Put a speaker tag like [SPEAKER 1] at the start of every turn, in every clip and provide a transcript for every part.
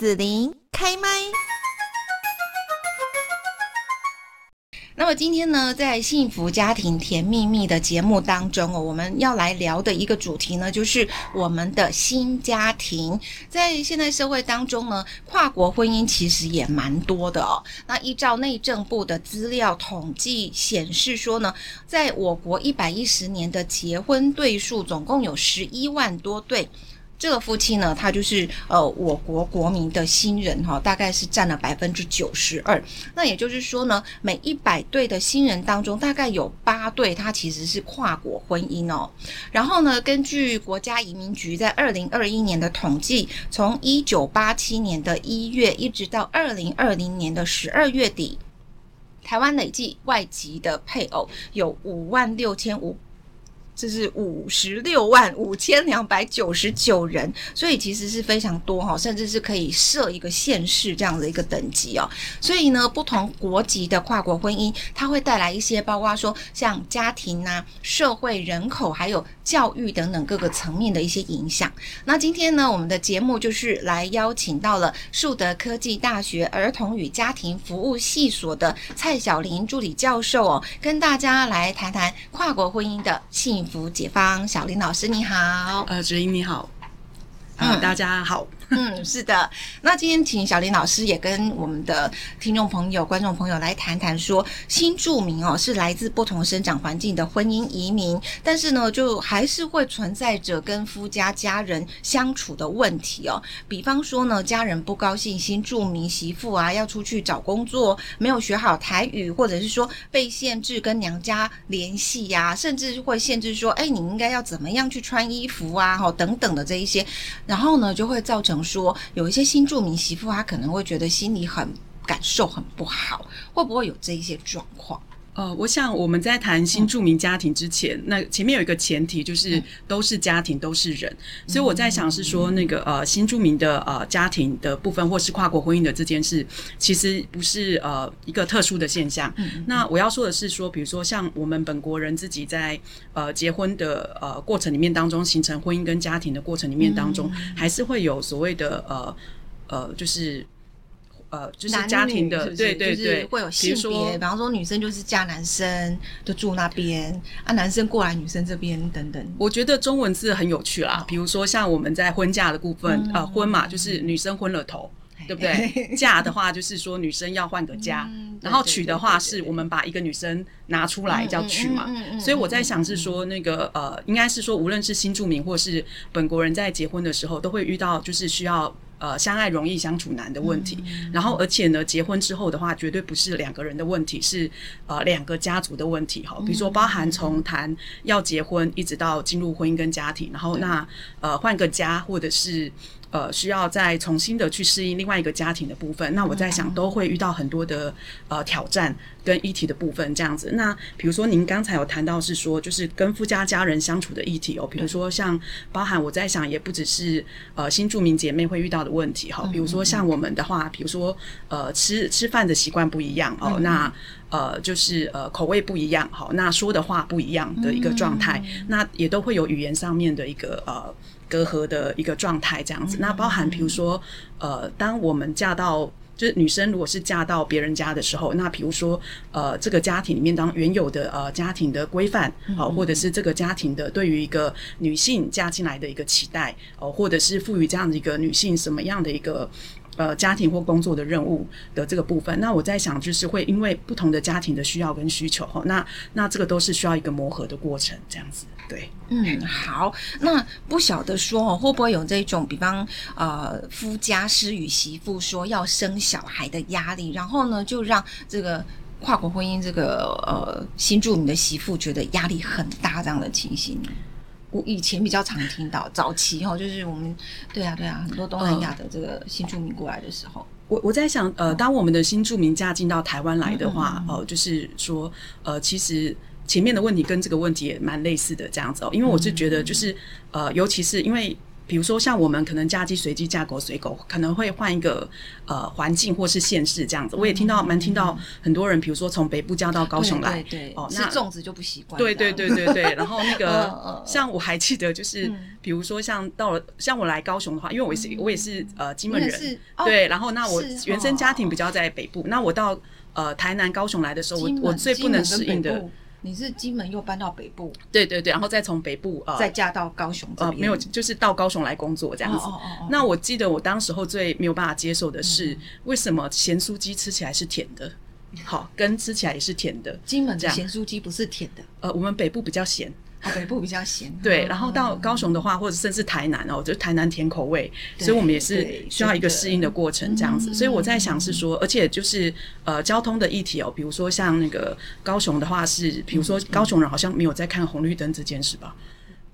[SPEAKER 1] 子琳开麦。那么今天呢，在幸福家庭甜蜜蜜的节目当中哦，我们要来聊的一个主题呢，就是我们的新家庭。在现在社会当中呢，跨国婚姻其实也蛮多的哦。那依照内政部的资料统计显示说呢，在我国一百一十年的结婚对数总共有十一万多对。这个夫妻呢，他就是呃我国国民的新人哈，大概是占了百分之九十二。那也就是说呢，每一百对的新人当中，大概有八对，他其实是跨国婚姻哦。然后呢，根据国家移民局在二零二一年的统计，从一九八七年的一月一直到二零二零年的十二月底，台湾累计外籍的配偶有五万六千五。这是五十六万五千两百九十九人，所以其实是非常多哈，甚至是可以设一个县市这样的一个等级哦。所以呢，不同国籍的跨国婚姻，它会带来一些，包括说像家庭啊、社会、人口，还有教育等等各个层面的一些影响。那今天呢，我们的节目就是来邀请到了树德科技大学儿童与家庭服务系所的蔡小玲助理教授哦，跟大家来谈谈跨国婚姻的幸福福解放，小林老师你好，
[SPEAKER 2] 呃，子英你好，嗯、呃，大家好。
[SPEAKER 1] 嗯，是的。那今天请小林老师也跟我们的听众朋友、观众朋友来谈谈，说新住民哦是来自不同生长环境的婚姻移民，但是呢，就还是会存在着跟夫家家人相处的问题哦。比方说呢，家人不高兴新住民媳妇啊要出去找工作，没有学好台语，或者是说被限制跟娘家联系呀，甚至会限制说，哎，你应该要怎么样去穿衣服啊，哈等等的这一些，然后呢，就会造成。说有一些新住民媳妇，她可能会觉得心里很感受很不好，会不会有这一些状况？
[SPEAKER 2] 呃，我想我们在谈新住民家庭之前，嗯、那前面有一个前提就是都是家庭，嗯、都是人，所以我在想是说那个呃新住民的呃家庭的部分，或是跨国婚姻的这件事，其实不是呃一个特殊的现象。嗯、那我要说的是说，比如说像我们本国人自己在呃结婚的呃过程里面当中，形成婚姻跟家庭的过程里面当中，嗯、还是会有所谓的呃呃就是。呃，就是家庭的，是是对对对，
[SPEAKER 1] 会有性别，比方说女生就是嫁男生，就住那边啊，男生过来女生这边等等。
[SPEAKER 2] 我觉得中文字很有趣啦，比如说像我们在婚嫁的部分，嗯、呃，婚嘛就是女生昏了头，嗯、对不对？嫁的话就是说女生要换个家，嗯、然后娶的话是我们把一个女生拿出来叫娶嘛。所以我在想是说那个呃，应该是说无论是新住民或是本国人在结婚的时候，都会遇到就是需要。呃，相爱容易相处难的问题，嗯、然后而且呢，结婚之后的话，绝对不是两个人的问题，是呃两个家族的问题哈。比如说，包含从谈要结婚，一直到进入婚姻跟家庭，然后那呃换个家，或者是。呃，需要再重新的去适应另外一个家庭的部分，那我在想都会遇到很多的呃挑战跟议题的部分这样子。那比如说您刚才有谈到是说，就是跟夫家家人相处的议题哦，比如说像包含我在想，也不只是呃新住民姐妹会遇到的问题哈，比如说像我们的话，比如说呃吃吃饭的习惯不一样哦，那呃就是呃口味不一样好，那说的话不一样的一个状态，那也都会有语言上面的一个呃。隔阂的一个状态，这样子。那包含，比如说，呃，当我们嫁到，就是女生如果是嫁到别人家的时候，那比如说，呃，这个家庭里面当原有的呃家庭的规范，好，或者是这个家庭的对于一个女性嫁进来的一个期待，哦，或者是赋予这样的一个女性什么样的一个。呃，家庭或工作的任务的这个部分，那我在想，就是会因为不同的家庭的需要跟需求哈，那那这个都是需要一个磨合的过程，这样子。对，
[SPEAKER 1] 嗯，好，那不晓得说，会不会有这种，比方呃，夫家施与媳妇说要生小孩的压力，然后呢，就让这个跨国婚姻这个呃新住民的媳妇觉得压力很大这样的情形。我以前比较常听到早期哈，就是我们对啊对啊，很多东南亚的这个新住民过来的时候，
[SPEAKER 2] 我我在想，呃，当我们的新住民嫁进到台湾来的话，哦、呃，就是说，呃，其实前面的问题跟这个问题也蛮类似的这样子哦，因为我是觉得就是呃，尤其是因为。比如说像我们可能嫁鸡随鸡嫁狗随狗，可能会换一个呃环境或是县市这样子。我也听到蛮听到很多人，比如说从北部嫁到高雄来，
[SPEAKER 1] 对哦，那粽子就不习惯。
[SPEAKER 2] 对对对对对。然后那个像我还记得就是，比如说像到了像我来高雄的话，因为我是我也是呃金门人，对，然后那我原生家庭比较在北部，那我到呃台南高雄来的时候，我我最不能适应的。
[SPEAKER 1] 你是金门又搬到北部，
[SPEAKER 2] 对对对，然后再从北部呃
[SPEAKER 1] 再嫁到高雄这边，
[SPEAKER 2] 呃没有，就是到高雄来工作这样子。哦哦哦。那我记得我当时候最没有办法接受的是，为什么咸酥鸡吃起来是甜的？好，跟吃起来也是甜的。
[SPEAKER 1] 金门的咸酥鸡不是甜的，
[SPEAKER 2] 呃，我们北部比较咸。
[SPEAKER 1] 哦，北部比较咸，
[SPEAKER 2] 对，然后到高雄的话，或者甚至台南哦，就台南甜口味，所以我们也是需要一个适应的过程这样子。所以我在想是说，而且就是呃交通的议题哦，比如说像那个高雄的话是，比如说高雄人好像没有在看红绿灯这件事吧。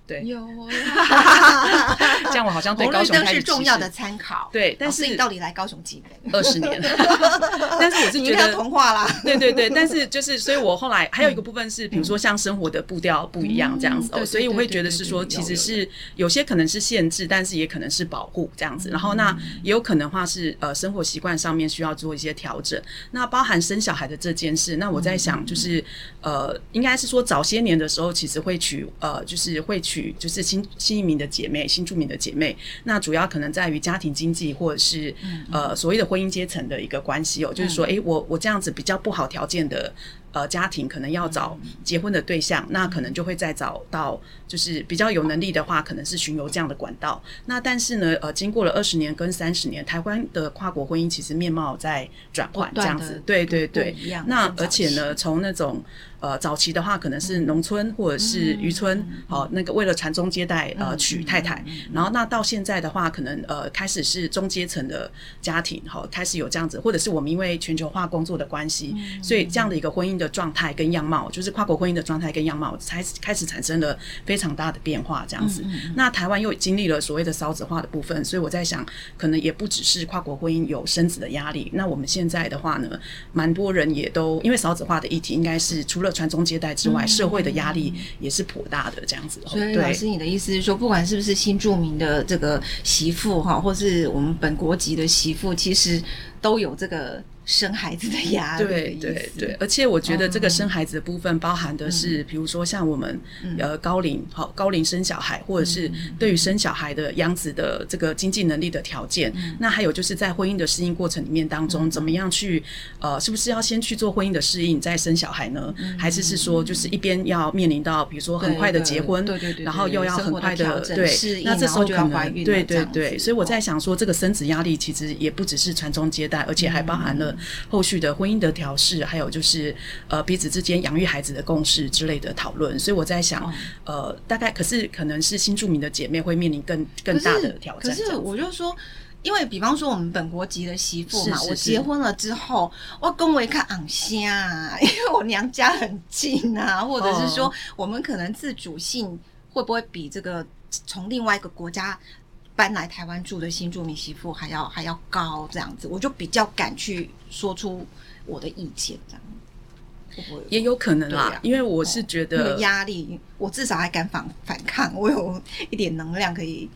[SPEAKER 2] 对，有呀，这样我好像对高雄开始
[SPEAKER 1] 是重要的参考。
[SPEAKER 2] 对，但是
[SPEAKER 1] 你到底来高雄几年？
[SPEAKER 2] 二十年。但是我是觉得
[SPEAKER 1] 童话啦。
[SPEAKER 2] 对对对，但是就是，所以我后来还有一个部分是，比如说像生活的步调不一样这样子哦，所以我会觉得是说，其实是有些可能是限制，但是也可能是保护这样子。然后那也有可能话是呃生活习惯上面需要做一些调整。那包含生小孩的这件事，那我在想就是呃，应该是说早些年的时候，其实会娶呃，就是会娶。就是新新移民的姐妹，新住民的姐妹，那主要可能在于家庭经济或者是呃所谓的婚姻阶层的一个关系哦，就是说，诶，我我这样子比较不好条件的。呃，家庭可能要找结婚的对象，嗯、那可能就会再找到，就是比较有能力的话，可能是巡游这样的管道。那但是呢，呃，经过了二十年跟三十年，台湾的跨国婚姻其实面貌在转换，这样子，对对对。那而且呢，从那种呃早期的话，可能是农村或者是渔村，好、那个为了传宗接代呃娶太太，然后那到现在的话，可能呃开始是中阶层的家庭，好、呃、开始有这样子，或者是我们因为全球化工作的关系，嗯、所以这样的一个婚姻的。状态跟样貌，就是跨国婚姻的状态跟样貌，才开始产生了非常大的变化，这样子。那台湾又经历了所谓的少子化的部分，所以我在想，可能也不只是跨国婚姻有生子的压力。那我们现在的话呢，蛮多人也都因为少子化的议题，应该是除了传宗接代之外，嗯、社会的压力也是颇大的这样子。
[SPEAKER 1] 所以老师，你的意思是说，不管是不是新著名的这个媳妇哈，或是我们本国籍的媳妇，其实都有这个。生孩子的压力的，
[SPEAKER 2] 对对对，而且我觉得这个生孩子的部分包含的是，比如说像我们呃高龄好高龄生小孩，或者是对于生小孩的养子的这个经济能力的条件，那还有就是在婚姻的适应过程里面当中，怎么样去呃，是不是要先去做婚姻的适应再生小孩呢？还是是说就是一边要面临到比如说很快的结婚，对对对，然后又要很快的对，那这时候就怀孕对对对，所以我在想说，这个生子压力其实也不只是传宗接代，而且还包含了。后续的婚姻的调试，还有就是呃彼此之间养育孩子的共识之类的讨论，所以我在想，哦、呃，大概可是可能是新住民的姐妹会面临更更大的挑战。
[SPEAKER 1] 可是我就说，因为比方说我们本国籍的媳妇嘛，是是是我结婚了之后，我跟我一看昂虾啊，因为我娘家很近啊，或者是说我们可能自主性会不会比这个从另外一个国家。搬来台湾住的新住民媳妇还要还要高这样子，我就比较敢去说出我的意见，这样
[SPEAKER 2] 也有可能啦？啊、因为我是觉得
[SPEAKER 1] 压、哦、力，我至少还敢反反抗，我有一点能量可以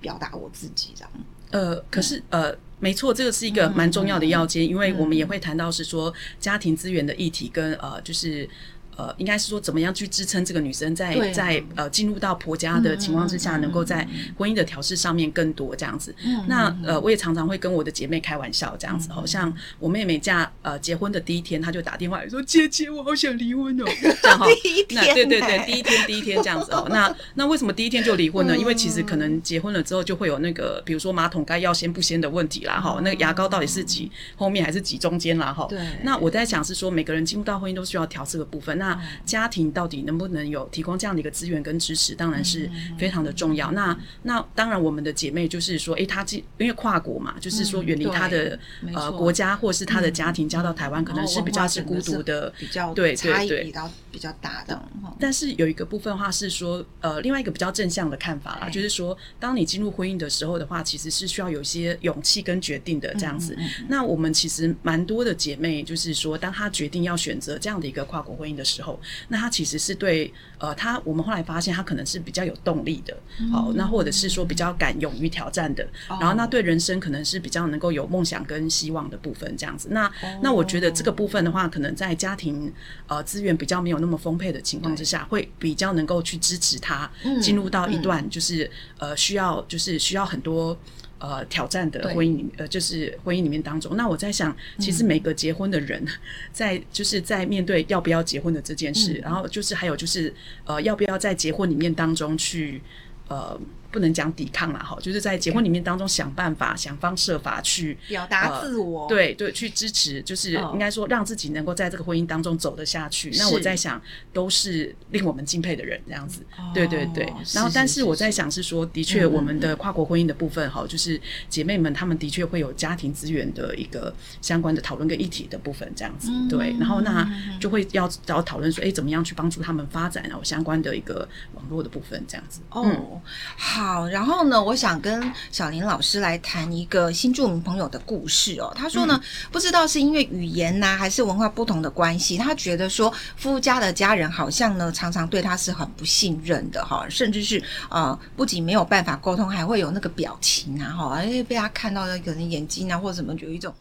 [SPEAKER 1] 表达我自己这样。
[SPEAKER 2] 呃，可是呃，没错，这个是一个蛮重要的要件，嗯、因为我们也会谈到是说家庭资源的议题跟呃，就是。呃，应该是说怎么样去支撑这个女生在对在呃进入到婆家的情况之下，能够在婚姻的调试上面更多这样子。嗯、那呃，我也常常会跟我的姐妹开玩笑这样子，好、嗯、像我妹妹嫁呃结婚的第一天，她就打电话来说：“姐姐，我好想离婚哦。”这样哈，第一天，对对对，第一天第一天这样子哦。那那为什么第一天就离婚呢？嗯、因为其实可能结婚了之后就会有那个，比如说马桶盖要掀不掀的问题啦，哈、嗯，那个牙膏到底是挤后面还是挤中间啦，哈。对。那我在想是说，每个人进入到婚姻都需要调试的部分。那家庭到底能不能有提供这样的一个资源跟支持，当然是非常的重要。嗯、那那当然，我们的姐妹就是说，诶、欸，她因为跨国嘛，就是说远离她的、嗯、呃国家或是她的家庭，嫁到台湾可能是比较是孤独的，比较对对对，比较
[SPEAKER 1] 比较大的。
[SPEAKER 2] 但是有一个部分的话是说，呃，另外一个比较正向的看法啦，就是说，当你进入婚姻的时候的话，其实是需要有一些勇气跟决定的这样子。那我们其实蛮多的姐妹，就是说，当她决定要选择这样的一个跨国婚姻的时候，那他其实是对呃他我们后来发现他可能是比较有动力的，好、嗯，那或者是说比较敢勇于挑战的，嗯、然后那对人生可能是比较能够有梦想跟希望的部分这样子。那、哦、那我觉得这个部分的话，可能在家庭呃资源比较没有那么丰沛的情况之下，会比较能够去支持他进入到一段就是、嗯、呃需要就是需要很多。呃，挑战的婚姻里，呃，就是婚姻里面当中，那我在想，其实每个结婚的人，在就是在面对要不要结婚的这件事，嗯、然后就是还有就是呃，要不要在结婚里面当中去呃。不能讲抵抗了哈，就是在结婚里面当中想办法、想方设法去
[SPEAKER 1] 表达自我，
[SPEAKER 2] 呃、对对，去支持，就是应该说让自己能够在这个婚姻当中走得下去。那我在想，都是令我们敬佩的人，这样子。对对对。然后，但是我在想是说，的确，我们的跨国婚姻的部分哈，就是姐妹们她们的确会有家庭资源的一个相关的讨论跟议题的部分，这样子。对。然后那就会要要讨论说，哎，怎么样去帮助他们发展然后相关的一个网络的部分，这样子。
[SPEAKER 1] 哦，好。好，然后呢，我想跟小林老师来谈一个新住民朋友的故事哦。他说呢，嗯、不知道是因为语言呐、啊，还是文化不同的关系，他觉得说夫家的家人好像呢，常常对他是很不信任的哈，甚至是呃，不仅没有办法沟通，还会有那个表情啊哈，哎，被他看到的可能眼睛啊或者什么，有一种。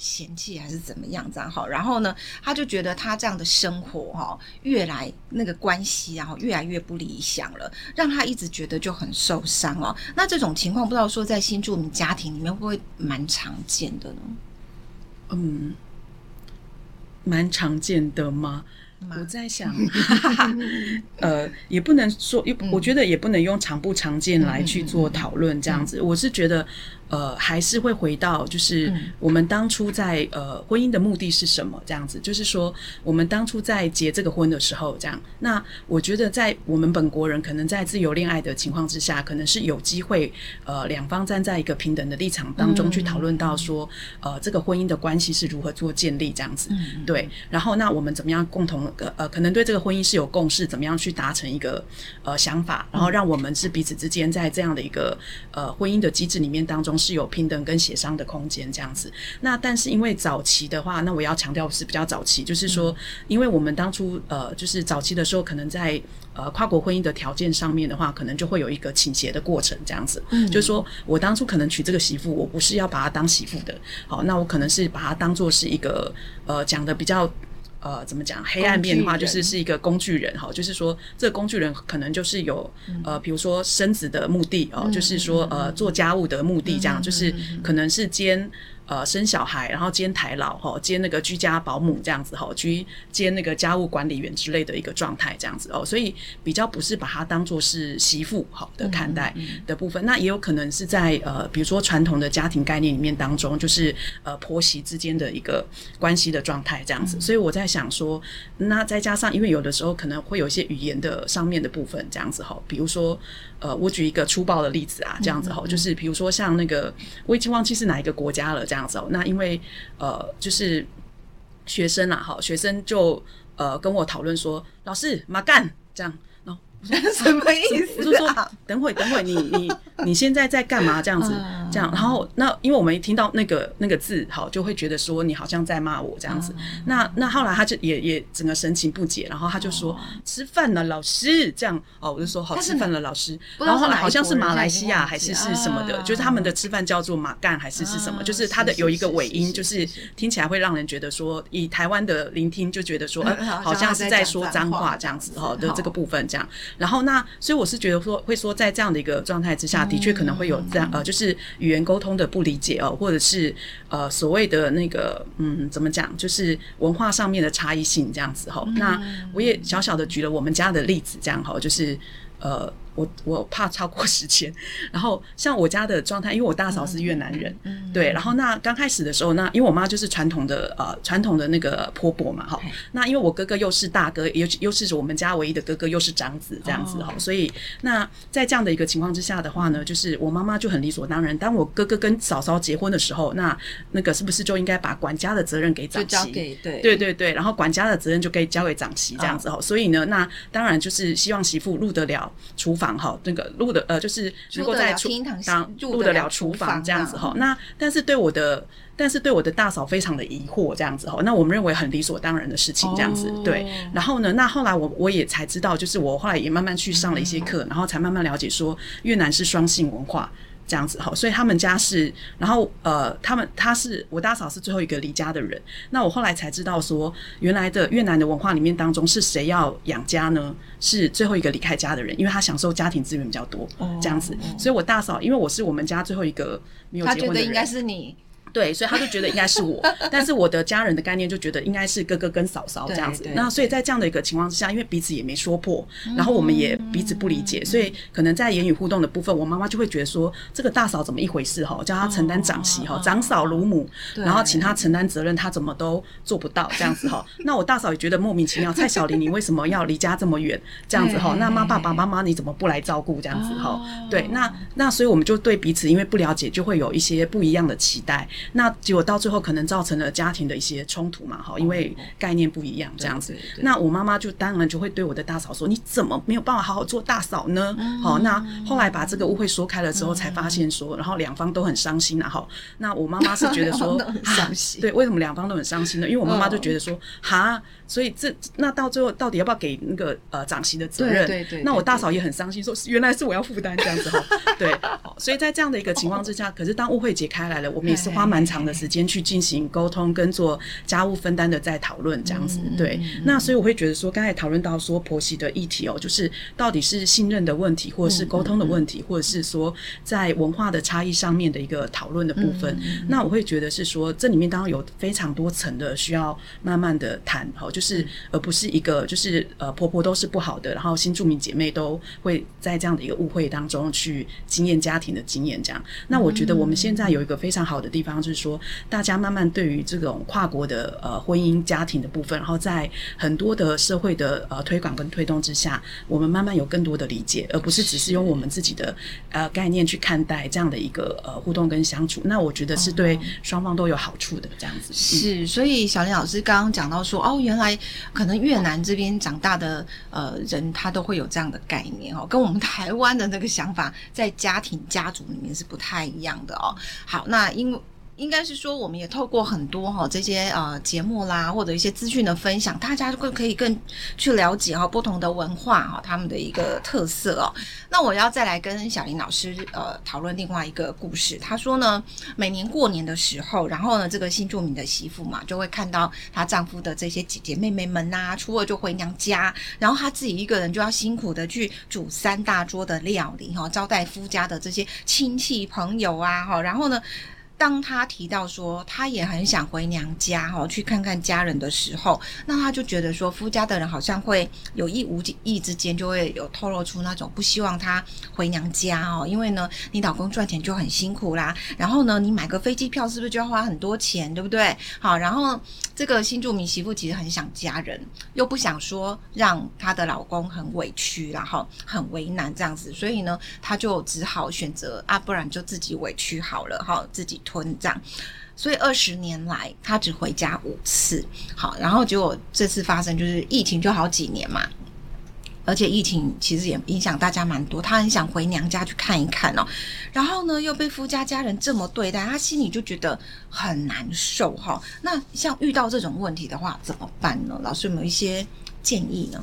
[SPEAKER 1] 嫌弃还是怎么样这样好，然后呢，他就觉得他这样的生活哈，越来那个关系然后越来越不理想了，让他一直觉得就很受伤哦。那这种情况不知道说在新住民家庭里面会不会蛮常见的呢？
[SPEAKER 2] 嗯，蛮常见的吗？我在想，呃，也不能说，我觉得也不能用常不常见来去做讨论这样子。我是觉得。呃，还是会回到，就是我们当初在呃婚姻的目的是什么？这样子，就是说我们当初在结这个婚的时候，这样。那我觉得，在我们本国人可能在自由恋爱的情况之下，可能是有机会呃两方站在一个平等的立场当中去讨论到说，呃这个婚姻的关系是如何做建立这样子。对。然后那我们怎么样共同呃可能对这个婚姻是有共识，怎么样去达成一个呃想法，然后让我们是彼此之间在这样的一个呃婚姻的机制里面当中。是有平等跟协商的空间这样子，那但是因为早期的话，那我要强调是比较早期，就是说，因为我们当初呃，就是早期的时候，可能在呃跨国婚姻的条件上面的话，可能就会有一个倾斜的过程这样子，嗯，就是说我当初可能娶这个媳妇，我不是要把她当媳妇的，好，那我可能是把她当做是一个呃讲的比较。呃，怎么讲？黑暗面的话，就是是一个工具人哈，就是说，这个工具人可能就是有呃，比如说生子的目的哦，就是说呃，做家务的目的，这样就是可能是兼。呃，生小孩，然后兼台老哈，兼那个居家保姆这样子哈，居兼那个家务管理员之类的一个状态这样子哦，所以比较不是把它当做是媳妇好的看待的部分，嗯嗯、那也有可能是在呃，比如说传统的家庭概念里面当中，就是呃婆媳之间的一个关系的状态这样子，嗯、所以我在想说，那再加上因为有的时候可能会有一些语言的上面的部分这样子哈，比如说。呃，我举一个粗暴的例子啊，这样子吼，就是比如说像那个，我已经忘记是哪一个国家了，这样子哦。那因为呃，就是学生啊，哈，学生就呃跟我讨论说，老师，马干这样。
[SPEAKER 1] 什么意思？
[SPEAKER 2] 我就说等会，等会，你你你现在在干嘛？这样子，这样，然后那因为我们一听到那个那个字，好，就会觉得说你好像在骂我这样子。那那后来他就也也整个神情不解，然后他就说吃饭了，老师这样哦，我就说好吃饭了，老师。然后后来好像是马来西亚还是是什么的，就是他们的吃饭叫做马干还是是什么，就是他的有一个尾音，就是听起来会让人觉得说，以台湾的聆听就觉得说，呃，好像是在说脏话这样子哈 的这个部分这样。然后那，所以我是觉得说，会说在这样的一个状态之下，的确可能会有这样呃，就是语言沟通的不理解哦，或者是呃所谓的那个嗯，怎么讲，就是文化上面的差异性这样子哈。那我也小小的举了我们家的例子，这样哈，就是呃。我我怕超过时间，然后像我家的状态，因为我大嫂是越南人，嗯、对，然后那刚开始的时候，那因为我妈就是传统的呃传统的那个婆婆嘛，哈，那因为我哥哥又是大哥，又又是我们家唯一的哥哥，又是长子这样子哈，哦、所以那在这样的一个情况之下的话呢，就是我妈妈就很理所当然，当我哥哥跟嫂嫂结婚的时候，那那个是不是就应该把管家的责任给长媳？对对对对，然后管家的责任就可以交给长媳这样子哈，哦、所以呢，那当然就是希望媳妇入得了厨房。房哈，那个入的呃，就是能够在厨房入得了厨房这样子哈。那但是对我的，但是对我的大嫂非常的疑惑这样子哈。那我们认为很理所当然的事情这样子，对。然后呢，那后来我我也才知道，就是我后来也慢慢去上了一些课，然后才慢慢了解说越南是双性文化。这样子哈，所以他们家是，然后呃，他们他是我大嫂是最后一个离家的人。那我后来才知道说，原来的越南的文化里面当中是谁要养家呢？是最后一个离开家的人，因为他享受家庭资源比较多，这样子。所以我大嫂，因为我是我们家最后一个没有结婚的人，
[SPEAKER 1] 他觉得应该是你。
[SPEAKER 2] 对，所以他就觉得应该是我，但是我的家人的概念就觉得应该是哥哥跟嫂嫂这样子。那所以在这样的一个情况之下，因为彼此也没说破，然后我们也彼此不理解，所以可能在言语互动的部分，我妈妈就会觉得说，这个大嫂怎么一回事哈，叫她承担长媳哈，长嫂如母，然后请她承担责任，她怎么都做不到这样子哈。那我大嫂也觉得莫名其妙，蔡小玲你为什么要离家这么远这样子哈？那妈爸爸妈妈你怎么不来照顾这样子哈？对，那那所以我们就对彼此因为不了解，就会有一些不一样的期待。那结果到最后可能造成了家庭的一些冲突嘛，哈，因为概念不一样这样子。那我妈妈就当然就会对我的大嫂说：“你怎么没有办法好好做大嫂呢？”好，那后来把这个误会说开了之后，才发现说，然后两方都很伤心啊，哈。那我妈妈是觉得说，伤心，对，为什么两方都很伤心呢？因为我妈妈就觉得说，哈，所以这那到最后到底要不要给那个呃长媳的责任？对对。那我大嫂也很伤心，说原来是我要负担这样子哈。对，所以在这样的一个情况之下，可是当误会解开来了，我们也是花蛮长的。时间去进行沟通跟做家务分担的在讨论这样子，对。那所以我会觉得说，刚才讨论到说婆媳的议题哦，就是到底是信任的问题，或者是沟通的问题，或者是说在文化的差异上面的一个讨论的部分。那我会觉得是说，这里面当然有非常多层的需要慢慢的谈哦，就是而不是一个就是呃婆婆都是不好的，然后新住民姐妹都会在这样的一个误会当中去经验家庭的经验这样。那我觉得我们现在有一个非常好的地方，就是说。大家慢慢对于这种跨国的呃婚姻家庭的部分，然后在很多的社会的呃推广跟推动之下，我们慢慢有更多的理解，而不是只是用我们自己的呃概念去看待这样的一个呃互动跟相处。那我觉得是对双方都有好处的这样子。
[SPEAKER 1] 是，所以小林老师刚刚讲到说，哦，原来可能越南这边长大的呃人，他都会有这样的概念哦，跟我们台湾的那个想法在家庭家族里面是不太一样的哦。好，那因为。应该是说，我们也透过很多哈这些呃节目啦，或者一些资讯的分享，大家会可以更去了解哈不同的文化哈他们的一个特色哦。那我要再来跟小林老师呃讨论另外一个故事。她说呢，每年过年的时候，然后呢这个新住民的媳妇嘛，就会看到她丈夫的这些姐姐妹妹们呐，初二就回娘家，然后她自己一个人就要辛苦的去煮三大桌的料理哈，招待夫家的这些亲戚朋友啊哈，然后呢。当他提到说他也很想回娘家哈，去看看家人的时候，那他就觉得说夫家的人好像会有意无意之间就会有透露出那种不希望他回娘家哦，因为呢你老公赚钱就很辛苦啦，然后呢你买个飞机票是不是就要花很多钱，对不对？好，然后这个新住民媳妇其实很想家人，又不想说让她的老公很委屈，然后很为难这样子，所以呢她就只好选择啊，不然就自己委屈好了哈，自己。村长，所以二十年来他只回家五次。好，然后结果这次发生就是疫情，就好几年嘛，而且疫情其实也影响大家蛮多。他很想回娘家去看一看哦，然后呢又被夫家家人这么对待，他心里就觉得很难受哈。那像遇到这种问题的话怎么办呢？老师有没有一些建议呢？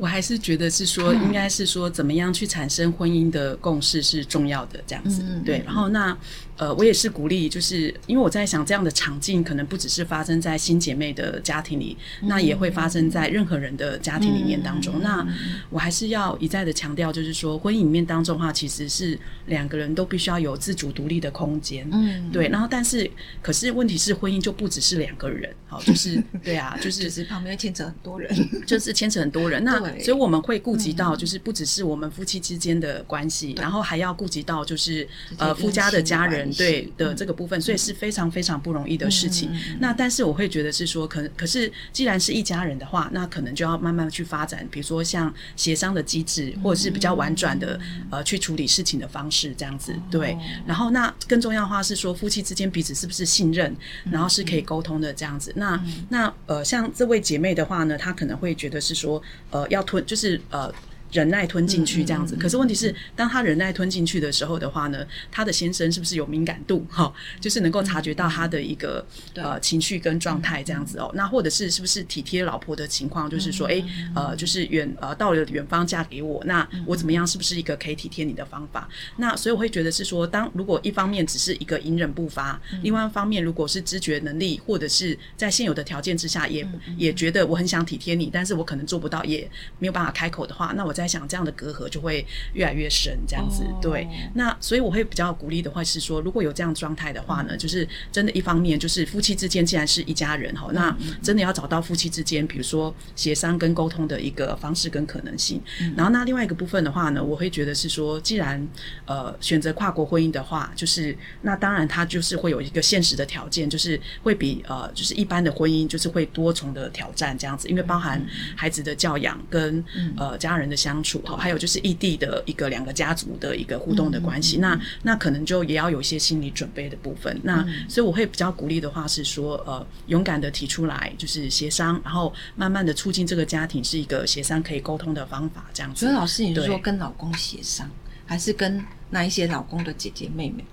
[SPEAKER 2] 我还是觉得是说，应该是说，怎么样去产生婚姻的共识是重要的，这样子。对，然后那。呃，我也是鼓励，就是因为我在想，这样的场景可能不只是发生在新姐妹的家庭里，嗯、那也会发生在任何人的家庭里面当中。嗯、那我还是要一再的强调，就是说，婚姻里面当中的话，其实是两个人都必须要有自主独立的空间。嗯，对。然后，但是，可是问题是，婚姻就不只是两个人，好，就是 对啊，就是
[SPEAKER 1] 就是旁边牵扯很多人，
[SPEAKER 2] 就是牵扯很多人。那所以我们会顾及到，就是不只是我们夫妻之间的关系，然后还要顾及到，就是呃夫家的家人。对的这个部分，所以是非常非常不容易的事情。那但是我会觉得是说，可可是既然是一家人的话，那可能就要慢慢去发展，比如说像协商的机制，或者是比较婉转的呃去处理事情的方式这样子。对，然后那更重要的话是说，夫妻之间彼此是不是信任，然后是可以沟通的这样子。那那呃像这位姐妹的话呢，她可能会觉得是说，呃要吞就是呃。忍耐吞进去这样子。可是问题是，当他忍耐吞进去的时候的话呢，他的先生是不是有敏感度？哈，就是能够察觉到他的一个呃情绪跟状态这样子哦。那或者是是不是体贴老婆的情况？就是说，哎，呃，就是远呃到了远方嫁给我，那我怎么样？是不是一个可以体贴你的方法？那所以我会觉得是说，当如果一方面只是一个隐忍不发，另外一方面如果是知觉能力或者是在现有的条件之下，也也觉得我很想体贴你，但是我可能做不到，也没有办法开口的话，那我在想这样的隔阂就会越来越深，这样子。对，那所以我会比较鼓励的话是说，如果有这样状态的话呢，就是真的，一方面就是夫妻之间既然是一家人哈，那真的要找到夫妻之间，比如说协商跟沟通的一个方式跟可能性。然后那另外一个部分的话呢，我会觉得是说，既然呃选择跨国婚姻的话，就是那当然它就是会有一个现实的条件，就是会比呃就是一般的婚姻就是会多重的挑战这样子，因为包含孩子的教养跟呃家人的相处，还有就是异地的一个两个家族的一个互动的关系，那那可能就也要有一些心理准备的部分。那所以我会比较鼓励的话是说，呃勇敢的提出来，就是协商，然后慢慢的促进这个家庭是一个协商可以沟通的方法这样子。
[SPEAKER 1] 所以老师，你是说跟老公协商，还是跟那一些老公的姐姐妹妹？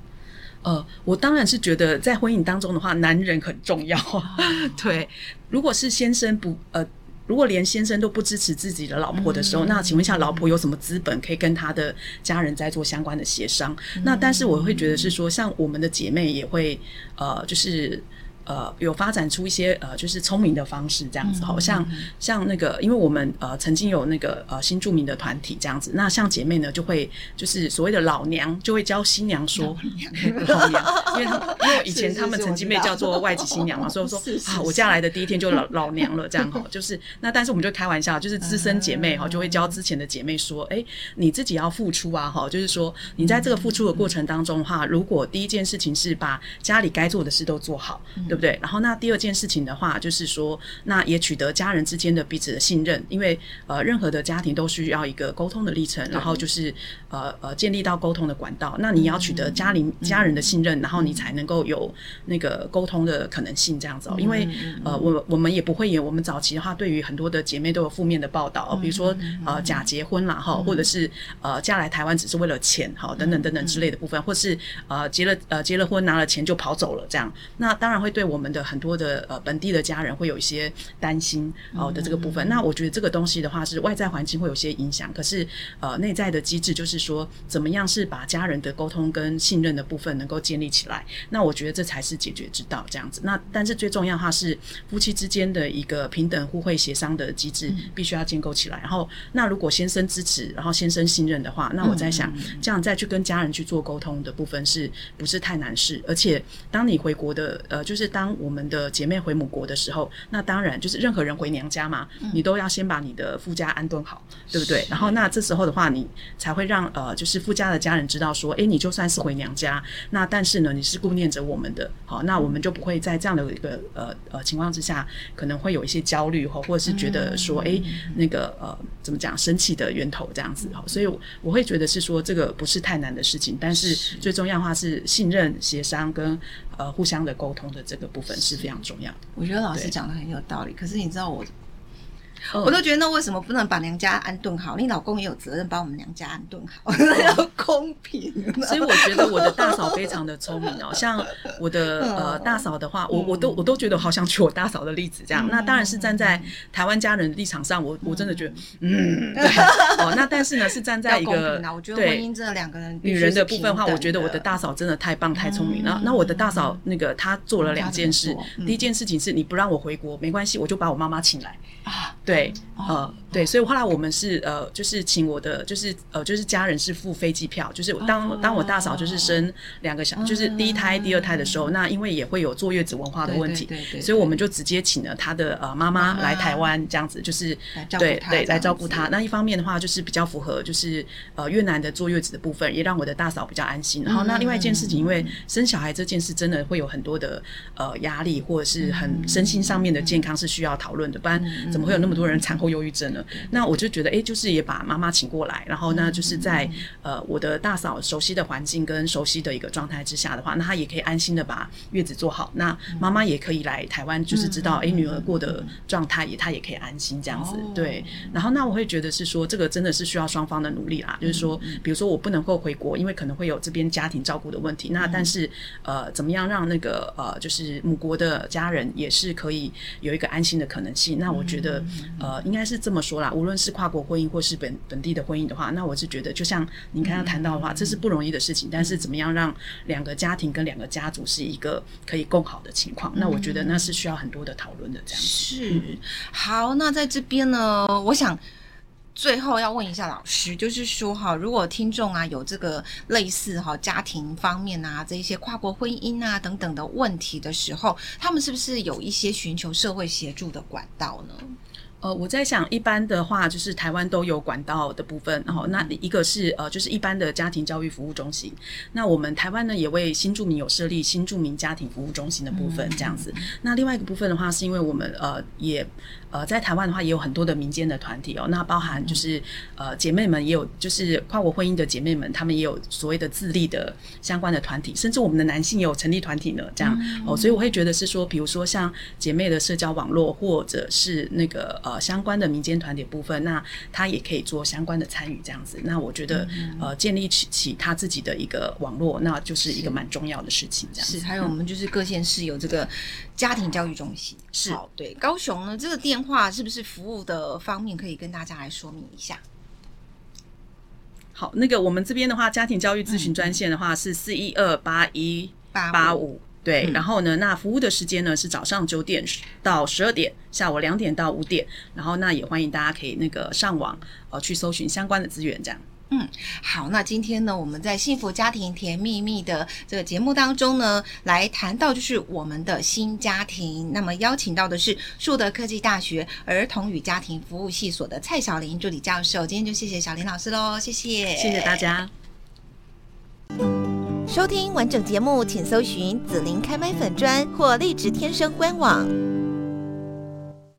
[SPEAKER 2] 呃，我当然是觉得在婚姻当中的话，男人很重要。对，如果是先生不呃，如果连先生都不支持自己的老婆的时候，嗯、那请问一下，老婆有什么资本可以跟他的家人在做相关的协商？嗯、那但是我会觉得是说，像我们的姐妹也会呃，就是。呃，有发展出一些呃，就是聪明的方式这样子，好像像那个，因为我们呃曾经有那个呃新著名的团体这样子，那像姐妹呢就会就是所谓的老娘就会教新娘说老娘，因为因为以前他们曾经被叫做外籍新娘嘛，所以说啊，我嫁来的第一天就老老娘了这样哈，就是那但是我们就开玩笑，就是资深姐妹哈就会教之前的姐妹说，哎，你自己要付出啊哈，就是说你在这个付出的过程当中哈，如果第一件事情是把家里该做的事都做好，对。对不对？然后那第二件事情的话，就是说，那也取得家人之间的彼此的信任，因为呃，任何的家庭都需要一个沟通的历程，然后就是呃呃，建立到沟通的管道。那你要取得家里家人的信任，然后你才能够有那个沟通的可能性，这样子哦。因为呃，我我们也不会演，我们早期的话，对于很多的姐妹都有负面的报道，比如说呃假结婚啦哈，或者是呃嫁来台湾只是为了钱哈，等等等等之类的部分，或是呃结了呃结了婚拿了钱就跑走了这样，那当然会对。我们的很多的呃本地的家人会有一些担心哦的这个部分，那我觉得这个东西的话是外在环境会有些影响，可是呃内在的机制就是说怎么样是把家人的沟通跟信任的部分能够建立起来，那我觉得这才是解决之道这样子。那但是最重要的话是夫妻之间的一个平等互惠协商的机制必须要建构起来。然后那如果先生支持，然后先生信任的话，那我在想这样再去跟家人去做沟通的部分是不是太难事？而且当你回国的呃就是。当我们的姐妹回母国的时候，那当然就是任何人回娘家嘛，你都要先把你的夫家安顿好，对不对？然后那这时候的话，你才会让呃，就是夫家的家人知道说，哎，你就算是回娘家，那但是呢，你是顾念着我们的，好，那我们就不会在这样的一个呃呃情况之下，可能会有一些焦虑哈，或者是觉得说，哎，那个呃怎么讲，生气的源头这样子哈，所以我会觉得是说这个不是太难的事情，但是最重要的话是信任、协商跟呃互相的沟通的这个。部分是非常重要的。
[SPEAKER 1] 我觉得老师讲的很有道理，可是你知道我。我都觉得，那为什么不能把娘家安顿好？你老公也有责任把我们娘家安顿好，要公平。
[SPEAKER 2] 所以我觉得我的大嫂非常的聪明哦。像我的呃大嫂的话，我我都我都觉得好想举我大嫂的例子这样。那当然是站在台湾家人的立场上，我我真的觉得嗯 对哦。那但是呢，是站在一个
[SPEAKER 1] 我觉得婚姻真的两个人
[SPEAKER 2] 女人的部分的话，我觉得我的大嫂真的太棒太聪明了。那我的大嫂那个她做了两件事，第一件事情是你不让我回国没关系，我就把我妈妈请来啊。对，呃，对，所以后来我们是呃，就是请我的，就是呃，就是家人是付飞机票，就是当当我大嫂就是生两个小，就是第一胎、第二胎的时候，那因为也会有坐月子文化的问题，所以我们就直接请了她的呃妈妈来台湾，这样子就是对对来照顾她。那一方面的话，就是比较符合就是呃越南的坐月子的部分，也让我的大嫂比较安心。然后那另外一件事情，因为生小孩这件事真的会有很多的呃压力，或者是很身心上面的健康是需要讨论的，不然怎么会有那么多人产后忧郁症呢？那我就觉得，哎，就是也把妈妈请过来，然后呢，就是在呃我的大嫂熟悉的环境跟熟悉的一个状态之下的话，那她也可以安心的把月子做好。那妈妈也可以来台湾，就是知道，哎，女儿过的状态也她也可以安心这样子。对。然后那我会觉得是说，这个真的是需要双方的努力啦。就是说，比如说我不能够回国，因为可能会有这边家庭照顾的问题。那但是呃，怎么样让那个呃，就是母国的家人也是可以有一个安心的可能性？那我觉得呃，应该是这么说啦。无论是跨国婚姻或是本本地的婚姻的话，那我是觉得，就像您刚刚谈到的话，这是不容易的事情。但是怎么样让两个家庭跟两个家族是一个可以共好的情况？那我觉得那是需要很多的讨论的。这样子
[SPEAKER 1] 是好。那在这边呢，我想。最后要问一下老师，就是说哈，如果听众啊有这个类似哈家庭方面啊这一些跨国婚姻啊等等的问题的时候，他们是不是有一些寻求社会协助的管道呢？
[SPEAKER 2] 呃，我在想，一般的话就是台湾都有管道的部分，然后那一个是呃，就是一般的家庭教育服务中心。那我们台湾呢，也为新住民有设立新住民家庭服务中心的部分，这样子。那另外一个部分的话，是因为我们呃也。呃，在台湾的话，也有很多的民间的团体哦。那包含就是呃，姐妹们也有，就是跨国婚姻的姐妹们，她们也有所谓的自立的相关的团体，甚至我们的男性也有成立团体呢。这样哦，所以我会觉得是说，比如说像姐妹的社交网络，或者是那个呃相关的民间团体部分，那他也可以做相关的参与这样子。那我觉得呃，建立起起他自己的一个网络，那就是一个蛮重要的事情。这样子。
[SPEAKER 1] 是，还有我们就是各县市有这个家庭教育中心。
[SPEAKER 2] 是，
[SPEAKER 1] 对，高雄呢这个电。话是不是服务的方面可以跟大家来说明一下？
[SPEAKER 2] 好，那个我们这边的话，家庭教育咨询专线的话是四一二八一八五，对。嗯、然后呢，那服务的时间呢是早上九点到十二点，下午两点到五点。然后那也欢迎大家可以那个上网呃去搜寻相关的资源，这样。
[SPEAKER 1] 嗯，好，那今天呢，我们在幸福家庭甜蜜蜜的这个节目当中呢，来谈到就是我们的新家庭。那么邀请到的是树德科技大学儿童与家庭服务系所的蔡小玲助理教授。今天就谢谢小玲老师喽，谢谢，
[SPEAKER 2] 谢谢大家。
[SPEAKER 3] 收听完整节目，请搜寻紫琳开麦粉专或荔枝天生官网。